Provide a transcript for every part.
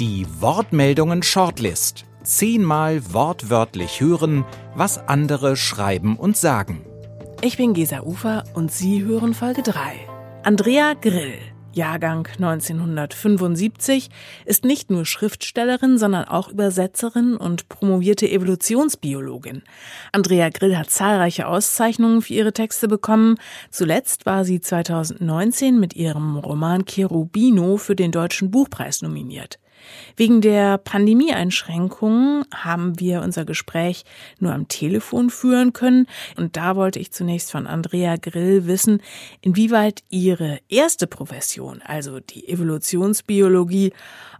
Die Wortmeldungen Shortlist. Zehnmal wortwörtlich hören, was andere schreiben und sagen. Ich bin Gesa Ufer und Sie hören Folge 3. Andrea Grill Jahrgang 1975, ist nicht nur Schriftstellerin, sondern auch Übersetzerin und promovierte Evolutionsbiologin. Andrea Grill hat zahlreiche Auszeichnungen für ihre Texte bekommen. Zuletzt war sie 2019 mit ihrem Roman Cherubino für den Deutschen Buchpreis nominiert. Wegen der Pandemieeinschränkungen haben wir unser Gespräch nur am Telefon führen können. Und da wollte ich zunächst von Andrea Grill wissen, inwieweit ihre erste Profession, also die Evolutionsbiologie,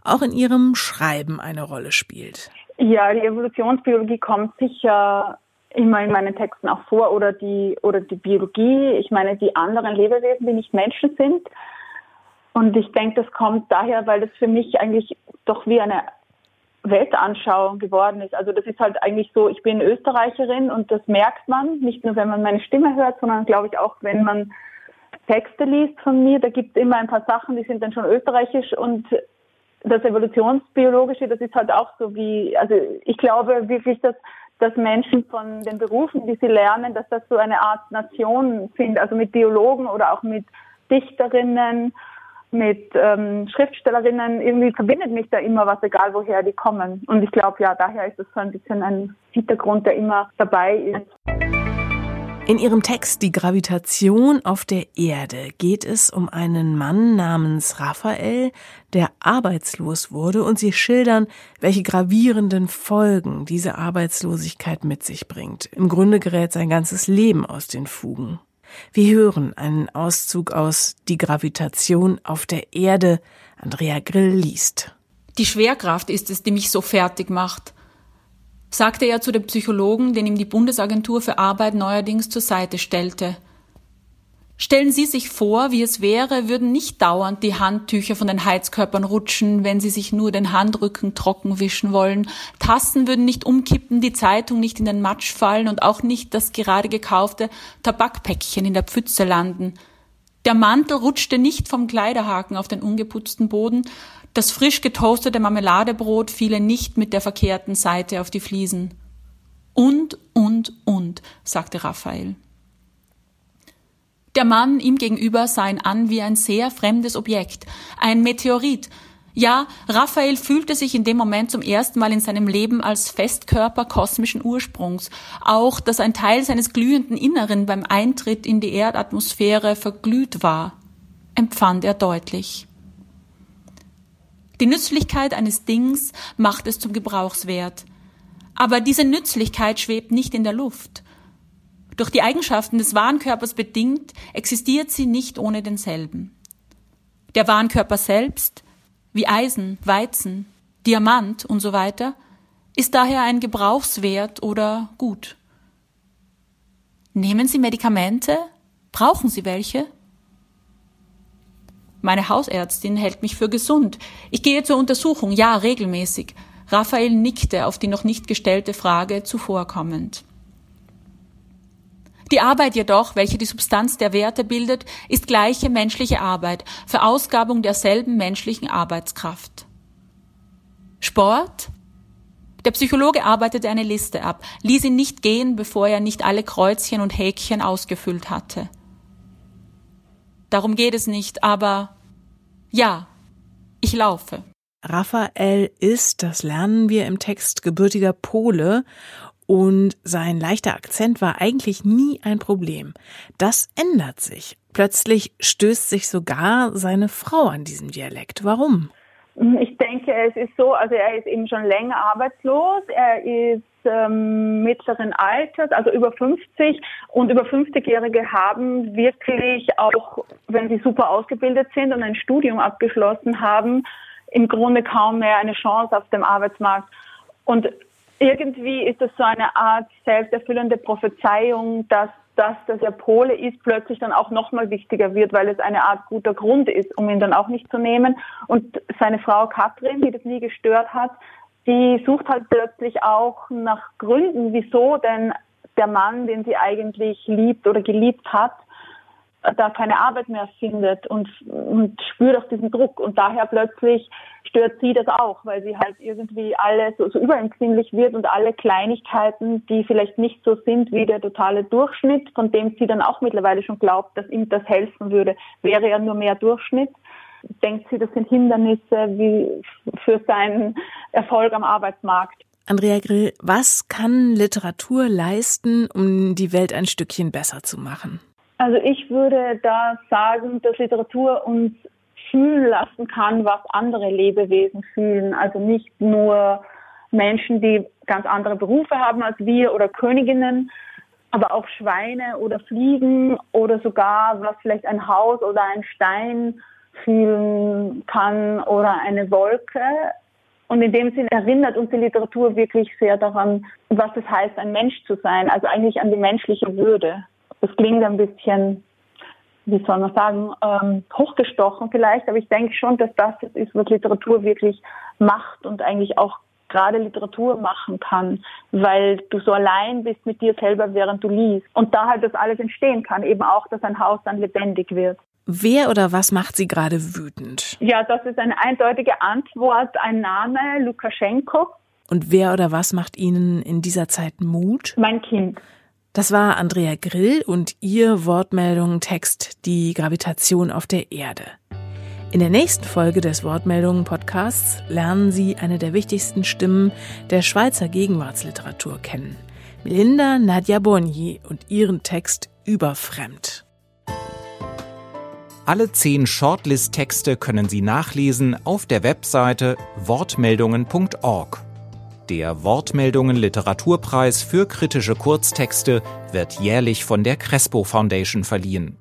auch in ihrem Schreiben eine Rolle spielt. Ja, die Evolutionsbiologie kommt sicher immer in meinen Texten auch vor oder die, oder die Biologie. Ich meine, die anderen Lebewesen, die nicht Menschen sind, und ich denke, das kommt daher, weil das für mich eigentlich doch wie eine Weltanschauung geworden ist. Also das ist halt eigentlich so, ich bin Österreicherin und das merkt man, nicht nur wenn man meine Stimme hört, sondern glaube ich auch, wenn man Texte liest von mir, da gibt es immer ein paar Sachen, die sind dann schon österreichisch und das Evolutionsbiologische, das ist halt auch so wie, also ich glaube wirklich, dass, dass Menschen von den Berufen, die sie lernen, dass das so eine Art Nation sind, also mit Biologen oder auch mit Dichterinnen mit ähm, Schriftstellerinnen, irgendwie verbindet mich da immer was, egal woher die kommen. Und ich glaube, ja, daher ist es so ein bisschen ein Hintergrund, der immer dabei ist. In ihrem Text Die Gravitation auf der Erde geht es um einen Mann namens Raphael, der arbeitslos wurde und sie schildern, welche gravierenden Folgen diese Arbeitslosigkeit mit sich bringt. Im Grunde gerät sein ganzes Leben aus den Fugen. Wir hören einen Auszug aus Die Gravitation auf der Erde. Andrea Grill liest. Die Schwerkraft ist es, die mich so fertig macht, sagte er zu dem Psychologen, den ihm die Bundesagentur für Arbeit neuerdings zur Seite stellte. Stellen Sie sich vor, wie es wäre, würden nicht dauernd die Handtücher von den Heizkörpern rutschen, wenn Sie sich nur den Handrücken trocken wischen wollen. Tassen würden nicht umkippen, die Zeitung nicht in den Matsch fallen und auch nicht das gerade gekaufte Tabakpäckchen in der Pfütze landen. Der Mantel rutschte nicht vom Kleiderhaken auf den ungeputzten Boden, das frisch getoastete Marmeladebrot fiele nicht mit der verkehrten Seite auf die Fliesen. Und, und, und, sagte Raphael. Der Mann ihm gegenüber sah ihn an wie ein sehr fremdes Objekt, ein Meteorit. Ja, Raphael fühlte sich in dem Moment zum ersten Mal in seinem Leben als Festkörper kosmischen Ursprungs. Auch, dass ein Teil seines glühenden Inneren beim Eintritt in die Erdatmosphäre verglüht war, empfand er deutlich. Die Nützlichkeit eines Dings macht es zum Gebrauchswert. Aber diese Nützlichkeit schwebt nicht in der Luft. Durch die Eigenschaften des Warenkörpers bedingt, existiert sie nicht ohne denselben. Der Warenkörper selbst, wie Eisen, Weizen, Diamant und so weiter, ist daher ein Gebrauchswert oder Gut. Nehmen Sie Medikamente? Brauchen Sie welche? Meine Hausärztin hält mich für gesund. Ich gehe zur Untersuchung, ja, regelmäßig. Raphael nickte auf die noch nicht gestellte Frage zuvorkommend. Die Arbeit jedoch, welche die Substanz der Werte bildet, ist gleiche menschliche Arbeit, Verausgabung derselben menschlichen Arbeitskraft. Sport? Der Psychologe arbeitete eine Liste ab, ließ ihn nicht gehen, bevor er nicht alle Kreuzchen und Häkchen ausgefüllt hatte. Darum geht es nicht, aber ja, ich laufe. Raphael ist, das lernen wir im Text, gebürtiger Pole und sein leichter Akzent war eigentlich nie ein Problem. Das ändert sich. Plötzlich stößt sich sogar seine Frau an diesem Dialekt. Warum? Ich denke, es ist so, also er ist eben schon länger arbeitslos, er ist ähm, mittleren Alters, also über 50 und über 50-Jährige haben wirklich auch, wenn sie super ausgebildet sind und ein Studium abgeschlossen haben, im Grunde kaum mehr eine Chance auf dem Arbeitsmarkt. Und irgendwie ist das so eine Art selbsterfüllende Prophezeiung, dass das, dass er Pole ist, plötzlich dann auch nochmal wichtiger wird, weil es eine Art guter Grund ist, um ihn dann auch nicht zu nehmen. Und seine Frau Katrin, die das nie gestört hat, die sucht halt plötzlich auch nach Gründen, wieso denn der Mann, den sie eigentlich liebt oder geliebt hat, da keine Arbeit mehr findet und, und spürt auch diesen Druck. Und daher plötzlich stört sie das auch, weil sie halt irgendwie alle so, so überempfindlich wird und alle Kleinigkeiten, die vielleicht nicht so sind wie der totale Durchschnitt, von dem sie dann auch mittlerweile schon glaubt, dass ihm das helfen würde, wäre ja nur mehr Durchschnitt. Denkt sie, das sind Hindernisse wie für seinen Erfolg am Arbeitsmarkt. Andrea Grill, was kann Literatur leisten, um die Welt ein Stückchen besser zu machen? Also ich würde da sagen, dass Literatur uns fühlen lassen kann, was andere Lebewesen fühlen. Also nicht nur Menschen, die ganz andere Berufe haben als wir oder Königinnen, aber auch Schweine oder Fliegen oder sogar, was vielleicht ein Haus oder ein Stein fühlen kann oder eine Wolke. Und in dem Sinne erinnert uns die Literatur wirklich sehr daran, was es heißt, ein Mensch zu sein, also eigentlich an die menschliche Würde. Das klingt ein bisschen, wie soll man sagen, ähm, hochgestochen vielleicht, aber ich denke schon, dass das ist, was Literatur wirklich macht und eigentlich auch gerade Literatur machen kann, weil du so allein bist mit dir selber, während du liest. Und da halt das alles entstehen kann, eben auch, dass ein Haus dann lebendig wird. Wer oder was macht Sie gerade wütend? Ja, das ist eine eindeutige Antwort, ein Name, Lukaschenko. Und wer oder was macht Ihnen in dieser Zeit Mut? Mein Kind. Das war Andrea Grill und ihr Wortmeldung Text Die Gravitation auf der Erde. In der nächsten Folge des Wortmeldungen Podcasts lernen Sie eine der wichtigsten Stimmen der Schweizer Gegenwartsliteratur kennen. Melinda Nadja Bonnier und ihren Text Überfremd. Alle zehn Shortlist-Texte können Sie nachlesen auf der Webseite wortmeldungen.org. Der Wortmeldungen Literaturpreis für kritische Kurztexte wird jährlich von der Crespo Foundation verliehen.